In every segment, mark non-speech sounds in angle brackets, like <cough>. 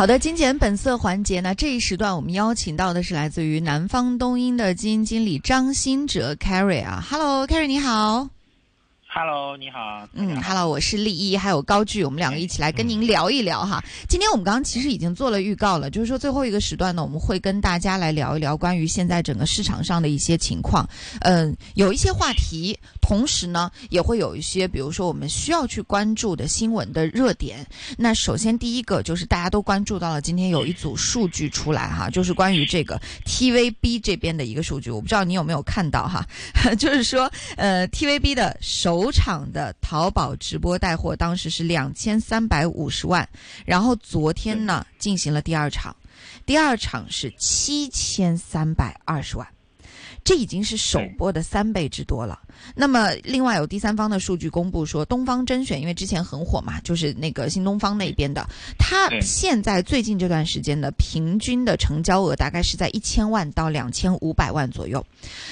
好的，精简本色环节呢，这一时段我们邀请到的是来自于南方东英的基金经理张新哲 Carry 啊，Hello，Carry 你好。Hello，你好。嗯，Hello，我是丽一，还有高聚，我们两个一起来跟您聊一聊哈。今天我们刚刚其实已经做了预告了，就是说最后一个时段呢，我们会跟大家来聊一聊关于现在整个市场上的一些情况。嗯，有一些话题，同时呢也会有一些，比如说我们需要去关注的新闻的热点。那首先第一个就是大家都关注到了，今天有一组数据出来哈，就是关于这个 TVB 这边的一个数据，我不知道你有没有看到哈，<laughs> 就是说呃 TVB 的首首场的淘宝直播带货当时是两千三百五十万，然后昨天呢进行了第二场，第二场是七千三百二十万。这已经是首播的三倍之多了。那么，另外有第三方的数据公布说，东方甄选因为之前很火嘛，就是那个新东方那边的，它现在最近这段时间的平均的成交额大概是在一千万到两千五百万左右。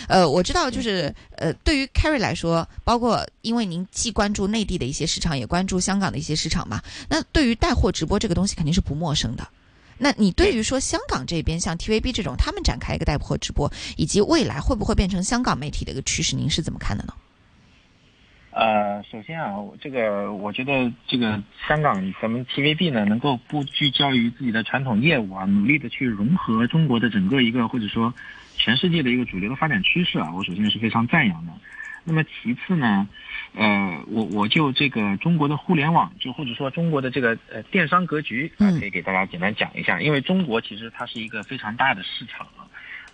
呃，我知道，就是呃，对于 Carry 来说，包括因为您既关注内地的一些市场，也关注香港的一些市场嘛，那对于带货直播这个东西肯定是不陌生的。那你对于说香港这边像 TVB 这种，他们展开一个带货直播，以及未来会不会变成香港媒体的一个趋势，您是怎么看的呢？呃，首先啊，这个我觉得这个香港咱们 TVB 呢，能够不聚焦于自己的传统业务啊，努力的去融合中国的整个一个或者说全世界的一个主流的发展趋势啊，我首先是非常赞扬的。那么其次呢，呃，我我就这个中国的互联网，就或者说中国的这个呃电商格局啊，可以给大家简单讲一下。因为中国其实它是一个非常大的市场啊，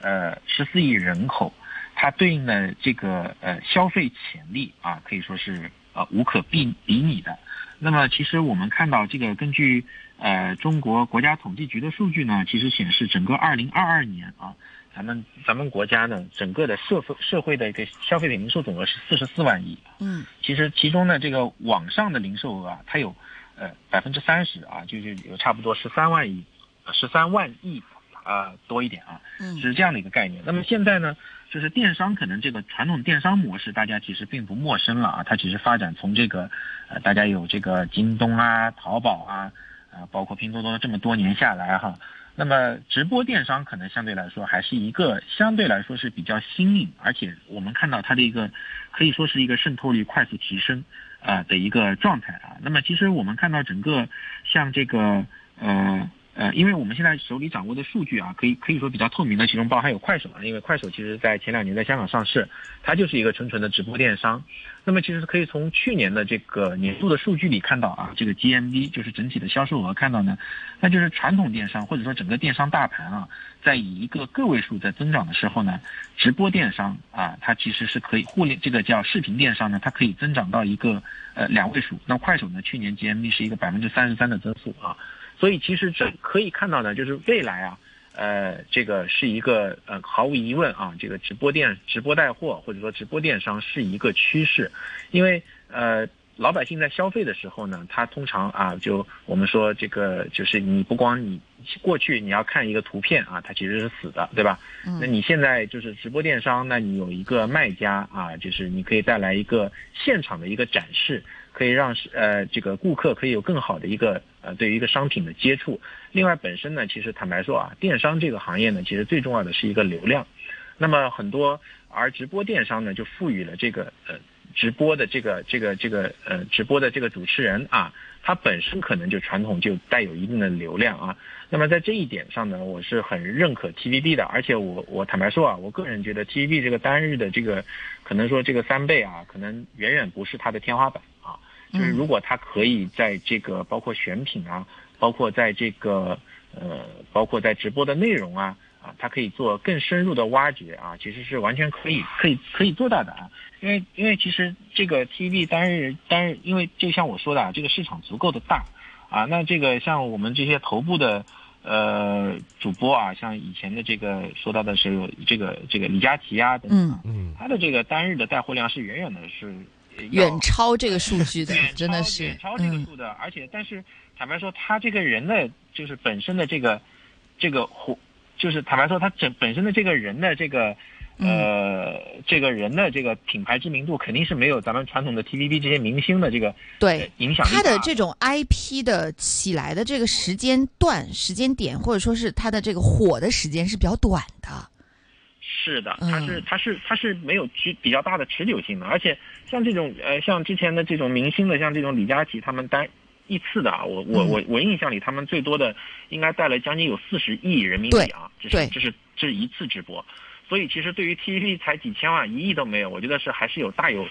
呃，十四亿人口，它对应的这个呃消费潜力啊，可以说是呃无可比比拟的。那么其实我们看到这个根据呃中国国家统计局的数据呢，其实显示整个二零二二年啊。咱们咱们国家呢，整个的社会社会的一个消费品零售总额是四十四万亿。嗯，其实其中呢，这个网上的零售额啊，它有呃百分之三十啊，就是有差不多十三万亿，十三万亿啊多一点啊，是这样的一个概念。那么现在呢，就是电商可能这个传统电商模式，大家其实并不陌生了啊，它其实发展从这个呃大家有这个京东啊、淘宝啊啊，包括拼多多这么多年下来哈。那么直播电商可能相对来说还是一个相对来说是比较新颖，而且我们看到它的一个可以说是一个渗透率快速提升啊的一个状态啊。那么其实我们看到整个像这个呃呃，因为我们现在手里掌握的数据啊，可以可以说比较透明的，其中包含有快手啊，因为快手其实在前两年在香港上市，它就是一个纯纯的直播电商。那么其实可以从去年的这个年度的数据里看到啊，这个 GMV 就是整体的销售额看到呢，那就是传统电商或者说整个电商大盘啊，在以一个个位数在增长的时候呢，直播电商啊，它其实是可以互联这个叫视频电商呢，它可以增长到一个呃两位数。那快手呢，去年 GMV 是一个百分之三十三的增速啊，所以其实这可以看到呢，就是未来啊。呃，这个是一个呃，毫无疑问啊，这个直播电、直播带货或者说直播电商是一个趋势，因为呃，老百姓在消费的时候呢，他通常啊，就我们说这个就是你不光你过去你要看一个图片啊，它其实是死的，对吧？那你现在就是直播电商，那你有一个卖家啊，就是你可以带来一个现场的一个展示。可以让呃这个顾客可以有更好的一个呃对于一个商品的接触。另外本身呢，其实坦白说啊，电商这个行业呢，其实最重要的是一个流量。那么很多而直播电商呢，就赋予了这个呃直播的这个这个这个呃直播的这个主持人啊，他本身可能就传统就带有一定的流量啊。那么在这一点上呢，我是很认可 TVB 的，而且我我坦白说啊，我个人觉得 TVB 这个单日的这个可能说这个三倍啊，可能远远不是它的天花板啊。就是如果它可以在这个包括选品啊，包括在这个呃，包括在直播的内容啊啊，它可以做更深入的挖掘啊，其实是完全可以可以可以做到的啊。因为因为其实这个 TV 单日单日，因为就像我说的啊，这个市场足够的大啊，那这个像我们这些头部的呃主播啊，像以前的这个说到的是这个这个李佳琦啊等等，嗯，他的这个单日的带货量是远远的是。远超这个数据的，真的是远超这个数的，而且但是坦白说，他这个人的就是本身的这个这个活，就是坦白说他整本身的这个人的这个呃，这个人的这个品牌知名度肯定是没有咱们传统的 TVB 这些明星的这个对影响力。他的这种 IP 的起来的这个时间段、时间点，或者说是他的这个火的时间是比较短的。是的，它是它是它是没有持比较大的持久性的，而且像这种呃像之前的这种明星的，像这种李佳琦他们单一次的啊，我我我我印象里他们最多的应该带了将近有四十亿人民币啊，这是这是这是一次直播。所以其实对于 TVB 才几千万、一亿都没有，我觉得是还是有大有，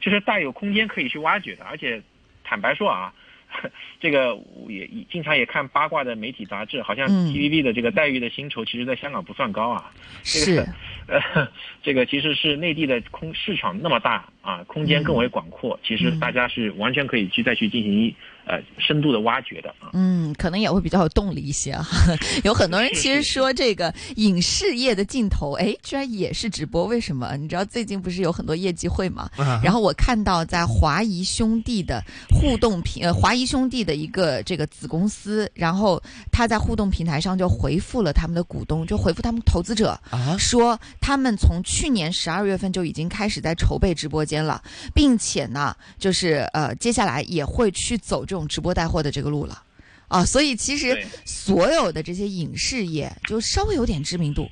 就是大有空间可以去挖掘的。而且坦白说啊，<laughs> 这个也经常也看八卦的媒体杂志，好像 TVB 的这个待遇的薪酬，其实在香港不算高啊。这个是，<laughs> 呃，这个其实是内地的空市场那么大啊，空间更为广阔，其实大家是完全可以去再去进行一。呃，深度的挖掘的啊，嗯，可能也会比较有动力一些啊。<laughs> 有很多人其实说这个影视业的尽头，哎，居然也是直播，为什么？你知道最近不是有很多业绩会嘛？然后我看到在华谊兄弟的互动平，呃，华谊兄弟的一个这个子公司，然后他在互动平台上就回复了他们的股东，就回复他们投资者啊，说他们从去年十二月份就已经开始在筹备直播间了，并且呢，就是呃，接下来也会去走这。种直播带货的这个路了，啊，所以其实所有的这些影视业就稍微有点知名度。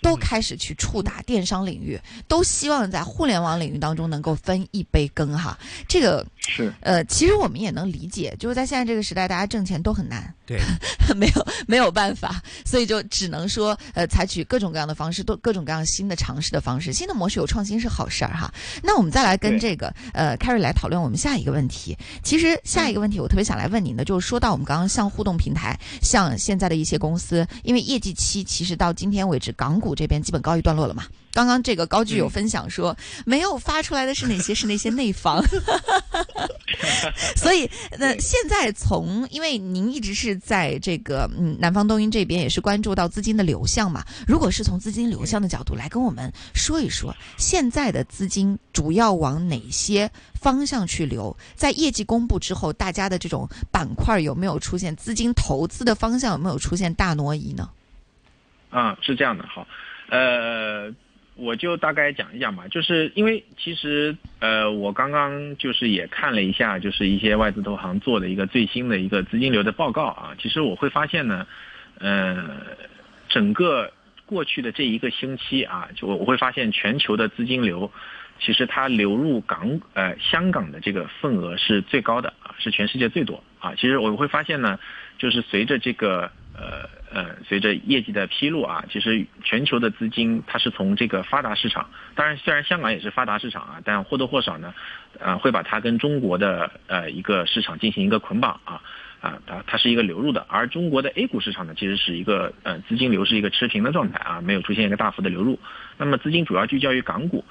都开始去触达电商领域，都希望在互联网领域当中能够分一杯羹哈。这个是呃，其实我们也能理解，就是在现在这个时代，大家挣钱都很难，对，<laughs> 没有没有办法，所以就只能说呃，采取各种各样的方式，都各种各样新的尝试的方式，新的模式有创新是好事儿哈。那我们再来跟这个呃 Carry 来讨论我们下一个问题。其实下一个问题我特别想来问您的，就是说到我们刚刚像互动平台，像现在的一些公司，因为业绩期其实到今天为止，港股。这边基本告一段落了嘛？刚刚这个高聚有分享说，没有发出来的是哪些？是那些内房。<laughs> 所以，那现在从，因为您一直是在这个嗯南方东英这边，也是关注到资金的流向嘛。如果是从资金流向的角度来跟我们说一说，现在的资金主要往哪些方向去流？在业绩公布之后，大家的这种板块有没有出现资金投资的方向有没有出现大挪移呢？嗯，是这样的，好，呃，我就大概讲一讲吧，就是因为其实呃，我刚刚就是也看了一下，就是一些外资投行做的一个最新的一个资金流的报告啊，其实我会发现呢，呃，整个过去的这一个星期啊，就我会发现全球的资金流，其实它流入港呃香港的这个份额是最高的啊，是全世界最多啊，其实我会发现呢，就是随着这个呃。呃，随着业绩的披露啊，其实全球的资金它是从这个发达市场，当然虽然香港也是发达市场啊，但或多或少呢，呃，会把它跟中国的呃一个市场进行一个捆绑啊，啊，它它是一个流入的，而中国的 A 股市场呢，其实是一个呃资金流是一个持平的状态啊，没有出现一个大幅的流入，那么资金主要聚焦于港股，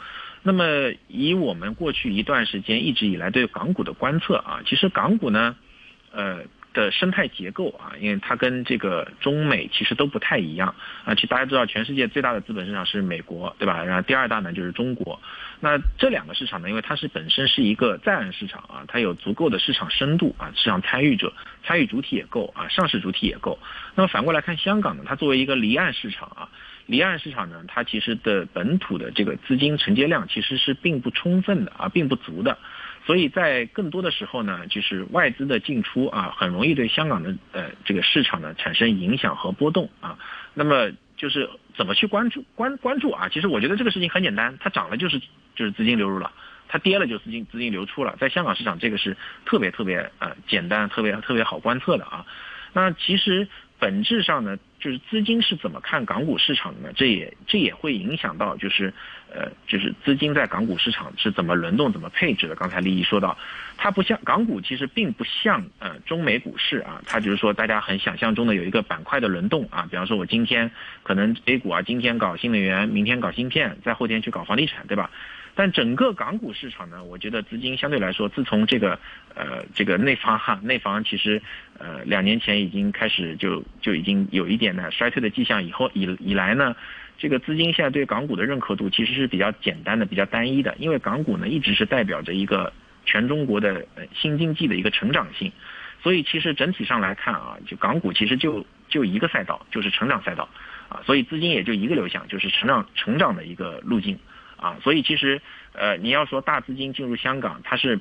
那么以我们过去一段时间一直以来对港股的观测啊，其实港股呢，呃。的生态结构啊，因为它跟这个中美其实都不太一样啊。其实大家知道，全世界最大的资本市场是美国，对吧？然后第二大呢就是中国。那这两个市场呢，因为它是本身是一个在岸市场啊，它有足够的市场深度啊，市场参与者、参与主体也够啊，上市主体也够。那么反过来看香港呢，它作为一个离岸市场啊，离岸市场呢，它其实的本土的这个资金承接量其实是并不充分的啊，并不足的。所以在更多的时候呢，就是外资的进出啊，很容易对香港的呃这个市场呢产生影响和波动啊。那么就是怎么去关注关关注啊？其实我觉得这个事情很简单，它涨了就是就是资金流入了，它跌了就资金资金流出了。在香港市场，这个是特别特别呃简单、特别特别好观测的啊。那其实。本质上呢，就是资金是怎么看港股市场的呢？这也这也会影响到，就是呃，就是资金在港股市场是怎么轮动、怎么配置的。刚才利益说到，它不像港股，其实并不像呃中美股市啊，它就是说大家很想象中的有一个板块的轮动啊。比方说，我今天可能 A 股啊，今天搞新能源，明天搞芯片，再后天去搞房地产，对吧？但整个港股市场呢，我觉得资金相对来说，自从这个呃这个内房哈，内房其实呃两年前已经开始就就已经有一点呢衰退的迹象，以后以以来呢，这个资金现在对港股的认可度其实是比较简单的、比较单一的，因为港股呢一直是代表着一个全中国的新经济的一个成长性。所以其实整体上来看啊，就港股其实就就一个赛道，就是成长赛道，啊，所以资金也就一个流向，就是成长成长的一个路径，啊，所以其实呃你要说大资金进入香港，它是。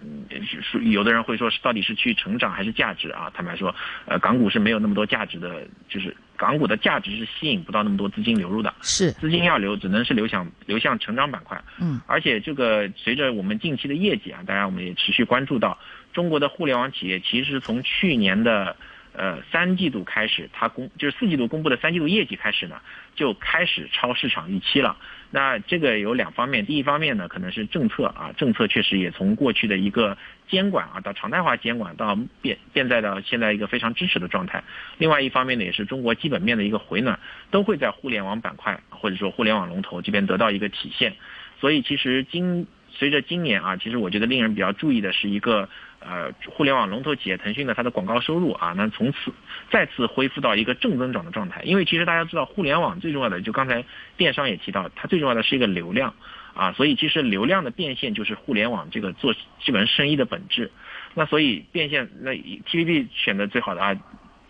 嗯，是有的人会说，是到底是去成长还是价值啊？坦白说，呃，港股是没有那么多价值的，就是港股的价值是吸引不到那么多资金流入的。是，资金要流，只能是流向流向成长板块。嗯，而且这个随着我们近期的业绩啊，当然我们也持续关注到，中国的互联网企业其实从去年的。呃，三季度开始，它公就是四季度公布的三季度业绩开始呢，就开始超市场预期了。那这个有两方面，第一方面呢，可能是政策啊，政策确实也从过去的一个监管啊，到常态化监管，到变变在到现在一个非常支持的状态。另外一方面呢，也是中国基本面的一个回暖，都会在互联网板块或者说互联网龙头这边得到一个体现。所以其实今随着今年啊，其实我觉得令人比较注意的是一个。呃，互联网龙头企业腾讯的它的广告收入啊，那从此再次恢复到一个正增长的状态。因为其实大家知道，互联网最重要的，就刚才电商也提到，它最重要的是一个流量啊，所以其实流量的变现就是互联网这个做基本生意的本质。那所以变现，那 TVB 选择最好的啊，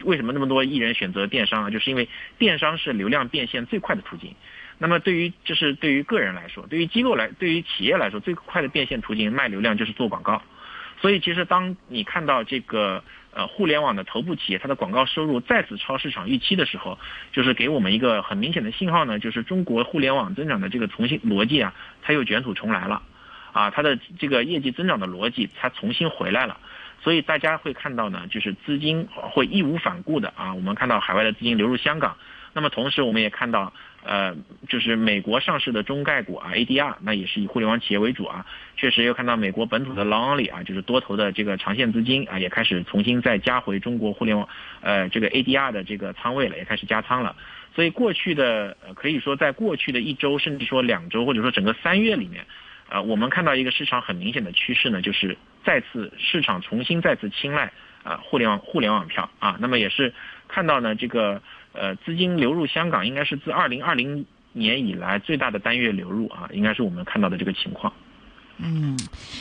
为什么那么多艺人选择电商啊？就是因为电商是流量变现最快的途径。那么对于就是对于个人来说，对于机构来，对于企业来说，最快的变现途径卖流量就是做广告。所以，其实当你看到这个呃互联网的头部企业它的广告收入再次超市场预期的时候，就是给我们一个很明显的信号呢，就是中国互联网增长的这个重新逻辑啊，它又卷土重来了，啊，它的这个业绩增长的逻辑它重新回来了。所以大家会看到呢，就是资金会义无反顾的啊，我们看到海外的资金流入香港，那么同时我们也看到。呃，就是美国上市的中概股啊，ADR，那也是以互联网企业为主啊。确实又看到美国本土的 long only 啊，就是多头的这个长线资金啊，也开始重新再加回中国互联网，呃，这个 ADR 的这个仓位了，也开始加仓了。所以过去的呃可以说，在过去的一周，甚至说两周，或者说整个三月里面，呃，我们看到一个市场很明显的趋势呢，就是再次市场重新再次青睐啊互联网互联网票啊。那么也是看到呢这个。呃，资金流入香港应该是自二零二零年以来最大的单月流入啊，应该是我们看到的这个情况。嗯，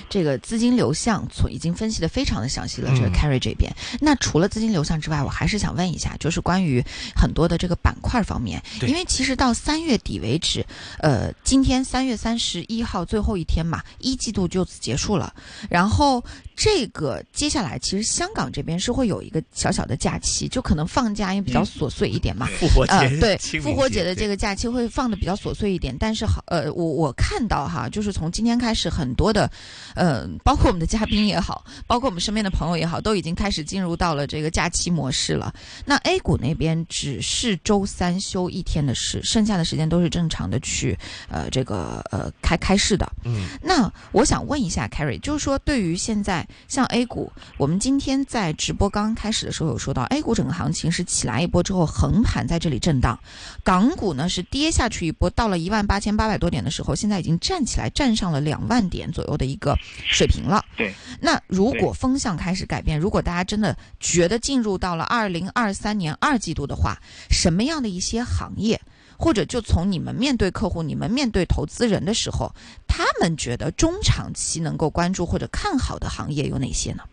这个资金流向从已经分析的非常的详细了。这个 Carry 这边，那除了资金流向之外，我还是想问一下，就是关于很多的这个板块方面，因为其实到三月底为止，呃，今天三月三十一号最后一天嘛，一季度就此结束了，然后。这个接下来其实香港这边是会有一个小小的假期，就可能放假因为比较琐碎一点嘛。复活节，呃对，复活节的这个假期会放的比较琐碎一点。但是好，呃，我我看到哈，就是从今天开始，很多的，呃，包括我们的嘉宾也好，包括我们身边的朋友也好，都已经开始进入到了这个假期模式了。那 A 股那边只是周三休一天的事，剩下的时间都是正常的去，呃，这个呃开开市的。嗯，那我想问一下 Carrie，就是说对于现在。像 A 股，我们今天在直播刚刚开始的时候有说到，A 股整个行情是起来一波之后横盘在这里震荡，港股呢是跌下去一波，到了一万八千八百多点的时候，现在已经站起来，站上了两万点左右的一个水平了。对，那如果风向开始改变，如果大家真的觉得进入到了二零二三年二季度的话，什么样的一些行业？或者就从你们面对客户、你们面对投资人的时候，他们觉得中长期能够关注或者看好的行业有哪些呢？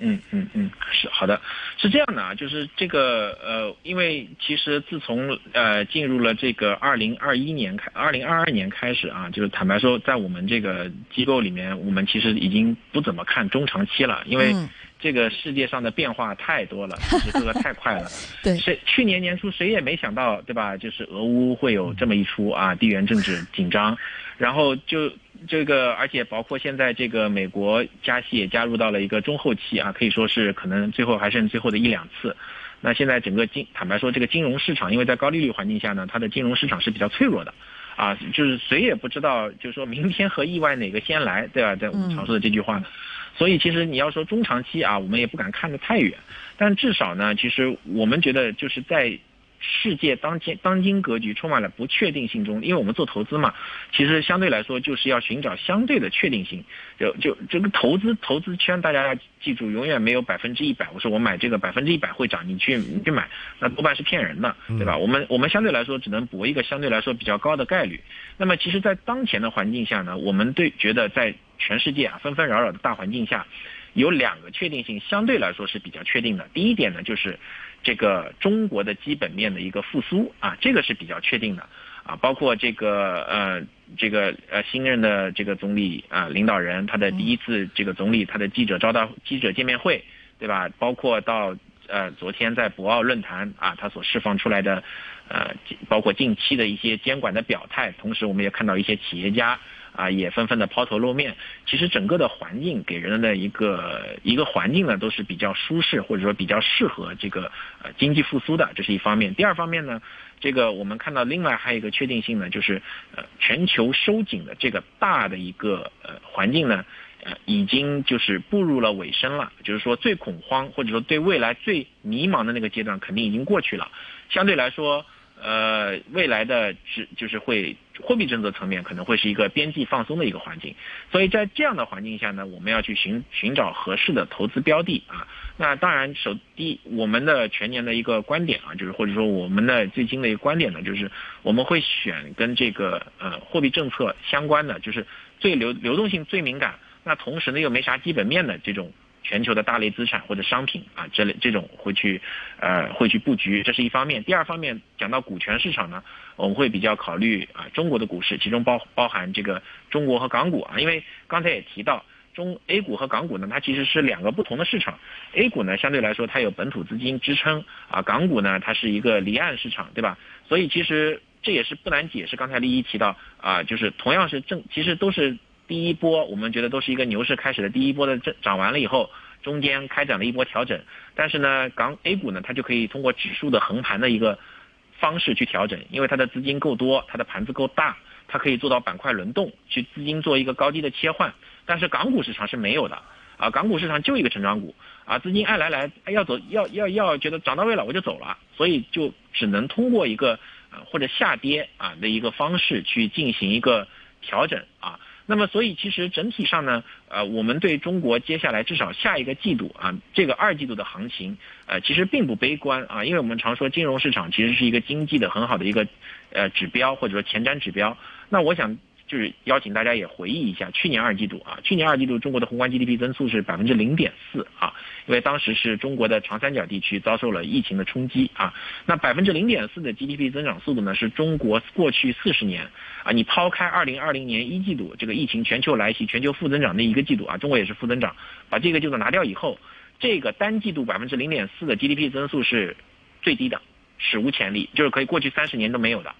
嗯嗯嗯，是好的，是这样的啊，就是这个呃，因为其实自从呃进入了这个二零二一年开，二零二二年开始啊，就是坦白说，在我们这个机构里面，我们其实已经不怎么看中长期了，因为。这个世界上的变化太多了，<laughs> 节奏太快了。<laughs> 对，谁去年年初谁也没想到，对吧？就是俄乌会有这么一出啊，地缘政治紧张，然后就这个，而且包括现在这个美国加息也加入到了一个中后期啊，可以说是可能最后还剩最后的一两次。那现在整个金，坦白说，这个金融市场，因为在高利率环境下呢，它的金融市场是比较脆弱的，啊，就是谁也不知道，就是说明天和意外哪个先来，对吧？在我们常说的这句话。所以其实你要说中长期啊，我们也不敢看得太远，但至少呢，其实我们觉得就是在世界当今当今格局充满了不确定性中，因为我们做投资嘛，其实相对来说就是要寻找相对的确定性。就就这个投资投资圈，大家要记住，永远没有百分之一百。我说我买这个百分之一百会涨，你去你去买，那多半是骗人的，对吧？我们我们相对来说只能搏一个相对来说比较高的概率。那么其实，在当前的环境下呢，我们对觉得在全世界啊纷纷扰扰的大环境下，有两个确定性相对来说是比较确定的。第一点呢，就是这个中国的基本面的一个复苏啊，这个是比较确定的啊。包括这个呃这个呃新任的这个总理啊领导人他的第一次这个总理他的记者招待记者见面会，对吧？包括到呃昨天在博鳌论坛啊，他所释放出来的呃包括近期的一些监管的表态，同时我们也看到一些企业家。啊，也纷纷的抛头露面。其实整个的环境给人的一个一个环境呢，都是比较舒适，或者说比较适合这个呃经济复苏的，这是一方面。第二方面呢，这个我们看到另外还有一个确定性呢，就是呃全球收紧的这个大的一个呃环境呢，呃已经就是步入了尾声了。就是说最恐慌或者说对未来最迷茫的那个阶段肯定已经过去了。相对来说。呃，未来的只就是会货币政策层面可能会是一个边际放松的一个环境，所以在这样的环境下呢，我们要去寻寻找合适的投资标的啊。那当然，首第我们的全年的一个观点啊，就是或者说我们的最新的一个观点呢，就是我们会选跟这个呃货币政策相关的，就是最流流动性最敏感，那同时呢又没啥基本面的这种。全球的大类资产或者商品啊，这类这种会去，呃，会去布局，这是一方面。第二方面讲到股权市场呢，我们会比较考虑啊中国的股市，其中包包含这个中国和港股啊，因为刚才也提到中 A 股和港股呢，它其实是两个不同的市场。A 股呢相对来说它有本土资金支撑啊，港股呢它是一个离岸市场，对吧？所以其实这也是不难解释。刚才丽一提到啊，就是同样是正，其实都是。第一波我们觉得都是一个牛市开始的第一波的涨涨完了以后，中间开展了一波调整，但是呢，港 A 股呢，它就可以通过指数的横盘的一个方式去调整，因为它的资金够多，它的盘子够大，它可以做到板块轮动，去资金做一个高低的切换。但是港股市场是没有的啊，港股市场就一个成长股啊，资金爱来来，要走要要要觉得涨到位了我就走了，所以就只能通过一个呃或者下跌啊的一个方式去进行一个调整啊。那么，所以其实整体上呢，呃，我们对中国接下来至少下一个季度啊，这个二季度的行情，呃，其实并不悲观啊，因为我们常说金融市场其实是一个经济的很好的一个呃指标或者说前瞻指标。那我想。就是邀请大家也回忆一下去年二季度啊，去年二季度中国的宏观 GDP 增速是百分之零点四啊，因为当时是中国的长三角地区遭受了疫情的冲击啊，那百分之零点四的 GDP 增长速度呢，是中国过去四十年啊，你抛开二零二零年一季度这个疫情全球来袭、全球负增长的一个季度啊，中国也是负增长，把这个季度拿掉以后，这个单季度百分之零点四的 GDP 增速是最低的，史无前例，就是可以过去三十年都没有的。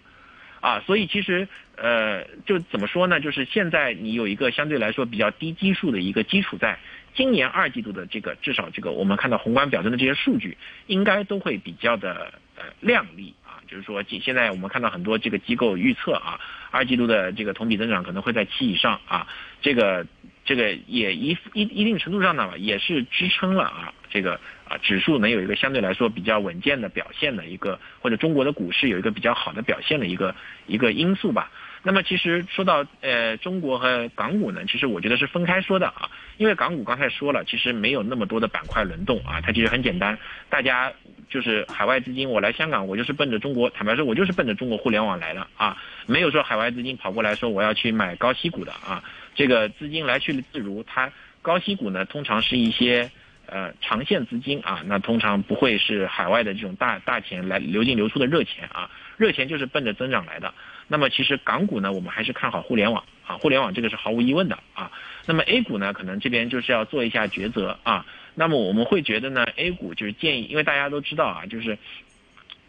啊，所以其实，呃，就怎么说呢？就是现在你有一个相对来说比较低基数的一个基础，在今年二季度的这个至少这个我们看到宏观表征的这些数据，应该都会比较的呃靓丽啊。就是说，现现在我们看到很多这个机构预测啊，二季度的这个同比增长可能会在七以上啊，这个这个也一一一定程度上呢，也是支撑了啊这个。啊，指数能有一个相对来说比较稳健的表现的一个，或者中国的股市有一个比较好的表现的一个一个因素吧。那么其实说到呃中国和港股呢，其实我觉得是分开说的啊，因为港股刚才说了，其实没有那么多的板块轮动啊，它其实很简单，大家就是海外资金，我来香港，我就是奔着中国，坦白说，我就是奔着中国互联网来的啊，没有说海外资金跑过来说我要去买高息股的啊，这个资金来去自如，它高息股呢通常是一些。呃，长线资金啊，那通常不会是海外的这种大大钱来流进流出的热钱啊，热钱就是奔着增长来的。那么其实港股呢，我们还是看好互联网啊，互联网这个是毫无疑问的啊。那么 A 股呢，可能这边就是要做一下抉择啊。那么我们会觉得呢，A 股就是建议，因为大家都知道啊，就是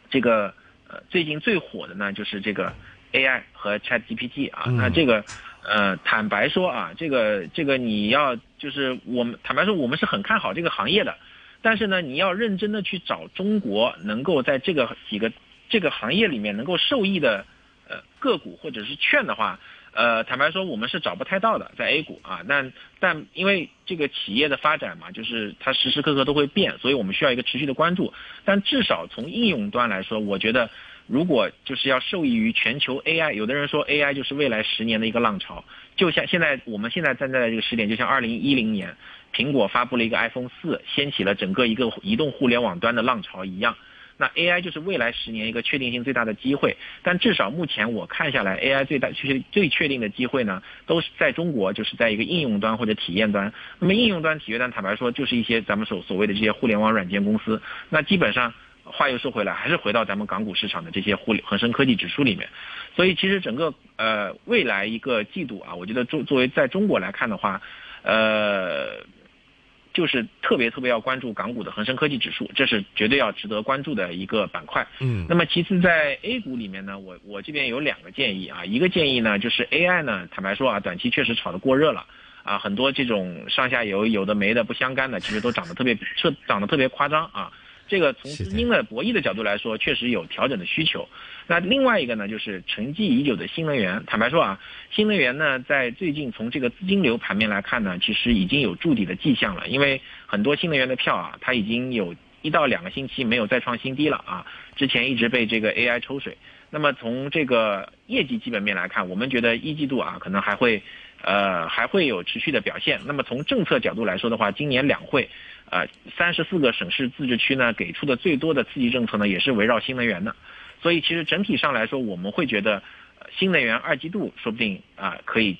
这个呃最近最火的呢就是这个 AI 和 ChatGPT 啊，那这个。呃，坦白说啊，这个这个你要就是我们坦白说，我们是很看好这个行业的，但是呢，你要认真的去找中国能够在这个几个这个行业里面能够受益的呃个股或者是券的话，呃，坦白说我们是找不太到的，在 A 股啊，但但因为这个企业的发展嘛，就是它时时刻刻都会变，所以我们需要一个持续的关注。但至少从应用端来说，我觉得。如果就是要受益于全球 AI，有的人说 AI 就是未来十年的一个浪潮，就像现在我们现在站在这个时点，就像二零一零年，苹果发布了一个 iPhone 四，掀起了整个一个移动互联网端的浪潮一样。那 AI 就是未来十年一个确定性最大的机会。但至少目前我看下来，AI 最大确最确定的机会呢，都是在中国，就是在一个应用端或者体验端。那么应用端、体验端，坦白说，就是一些咱们所所谓的这些互联网软件公司。那基本上话又说回来，还是回到咱们港股市场的这些互恒生科技指数里面。所以其实整个呃未来一个季度啊，我觉得作作为在中国来看的话，呃。就是特别特别要关注港股的恒生科技指数，这是绝对要值得关注的一个板块。嗯，那么其次在 A 股里面呢，我我这边有两个建议啊，一个建议呢就是 AI 呢，坦白说啊，短期确实炒得过热了啊，很多这种上下游有的没的不相干的，其实都涨得特别彻涨得特别夸张啊。这个从资金的博弈的角度来说，确实有调整的需求。那另外一个呢，就是沉寂已久的新能源。坦白说啊，新能源呢，在最近从这个资金流盘面来看呢，其实已经有筑底的迹象了。因为很多新能源的票啊，它已经有一到两个星期没有再创新低了啊。之前一直被这个 AI 抽水。那么从这个业绩基本面来看，我们觉得一季度啊，可能还会呃还会有持续的表现。那么从政策角度来说的话，今年两会。呃，三十四个省市自治区呢，给出的最多的刺激政策呢，也是围绕新能源的，所以其实整体上来说，我们会觉得，新能源二季度说不定啊可以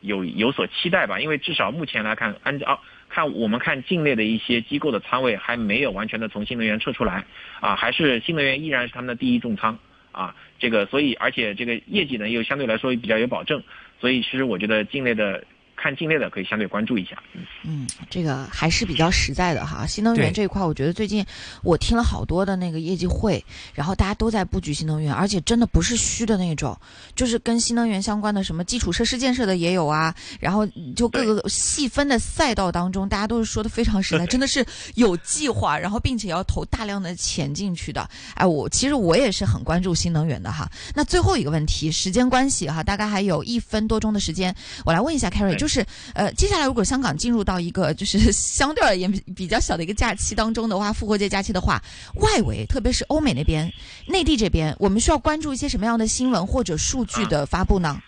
有有所期待吧，因为至少目前来看，按照看我们看境内的一些机构的仓位还没有完全的从新能源撤出来，啊，还是新能源依然是他们的第一重仓啊，这个所以而且这个业绩呢又相对来说比较有保证，所以其实我觉得境内的。看境内的可以相对关注一下，嗯，这个还是比较实在的哈。新能源这一块，我觉得最近我听了好多的那个业绩会，然后大家都在布局新能源，而且真的不是虚的那种，就是跟新能源相关的什么基础设施建设的也有啊。然后就各个细分的赛道当中，大家都是说的非常实在，<laughs> 真的是有计划，然后并且要投大量的钱进去的。哎，我其实我也是很关注新能源的哈。那最后一个问题，时间关系哈，大概还有一分多钟的时间，我来问一下 Carrie，就。是是呃，接下来如果香港进入到一个就是 <laughs> 相对而言比较小的一个假期当中的话，复活节假期的话，外围特别是欧美那边、内地这边，我们需要关注一些什么样的新闻或者数据的发布呢？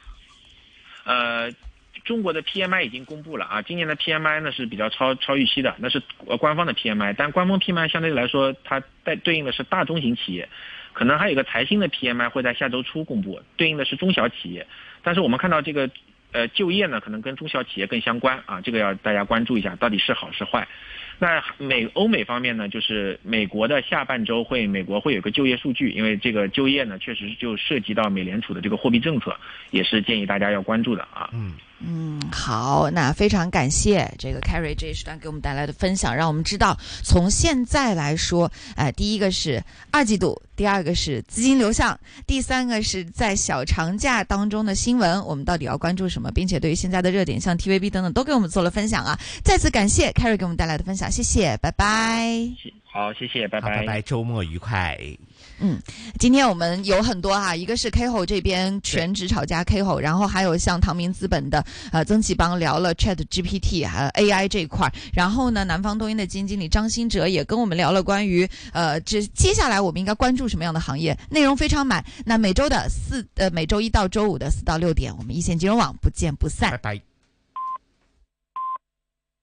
呃，中国的 PMI 已经公布了啊，今年的 PMI 呢是比较超超预期的，那是呃官方的 PMI，但官方 PMI 相对来说它带对应的是大中型企业，可能还有一个财新的 PMI 会在下周初公布，对应的是中小企业，但是我们看到这个。呃，就业呢，可能跟中小企业更相关啊，这个要大家关注一下，到底是好是坏。那美欧美方面呢，就是美国的下半周会，美国会有个就业数据，因为这个就业呢，确实就涉及到美联储的这个货币政策，也是建议大家要关注的啊。嗯。嗯，好，那非常感谢这个 Carrie 这一时段给我们带来的分享，让我们知道从现在来说，呃，第一个是二季度，第二个是资金流向，第三个是在小长假当中的新闻，我们到底要关注什么，并且对于现在的热点，像 TVB 等等，都给我们做了分享啊！再次感谢 Carrie 给我们带来的分享，谢谢，拜拜。好，谢谢，拜拜，拜拜，周末愉快。嗯，今天我们有很多哈，一个是 KHO 这边全职炒家 KHO，然后还有像唐明资本的呃曾启邦聊了 Chat GPT 还有 AI 这一块儿，然后呢，南方东英的基金经理张新哲也跟我们聊了关于呃这接下来我们应该关注什么样的行业，内容非常满。那每周的四呃每周一到周五的四到六点，我们一线金融网不见不散。拜拜。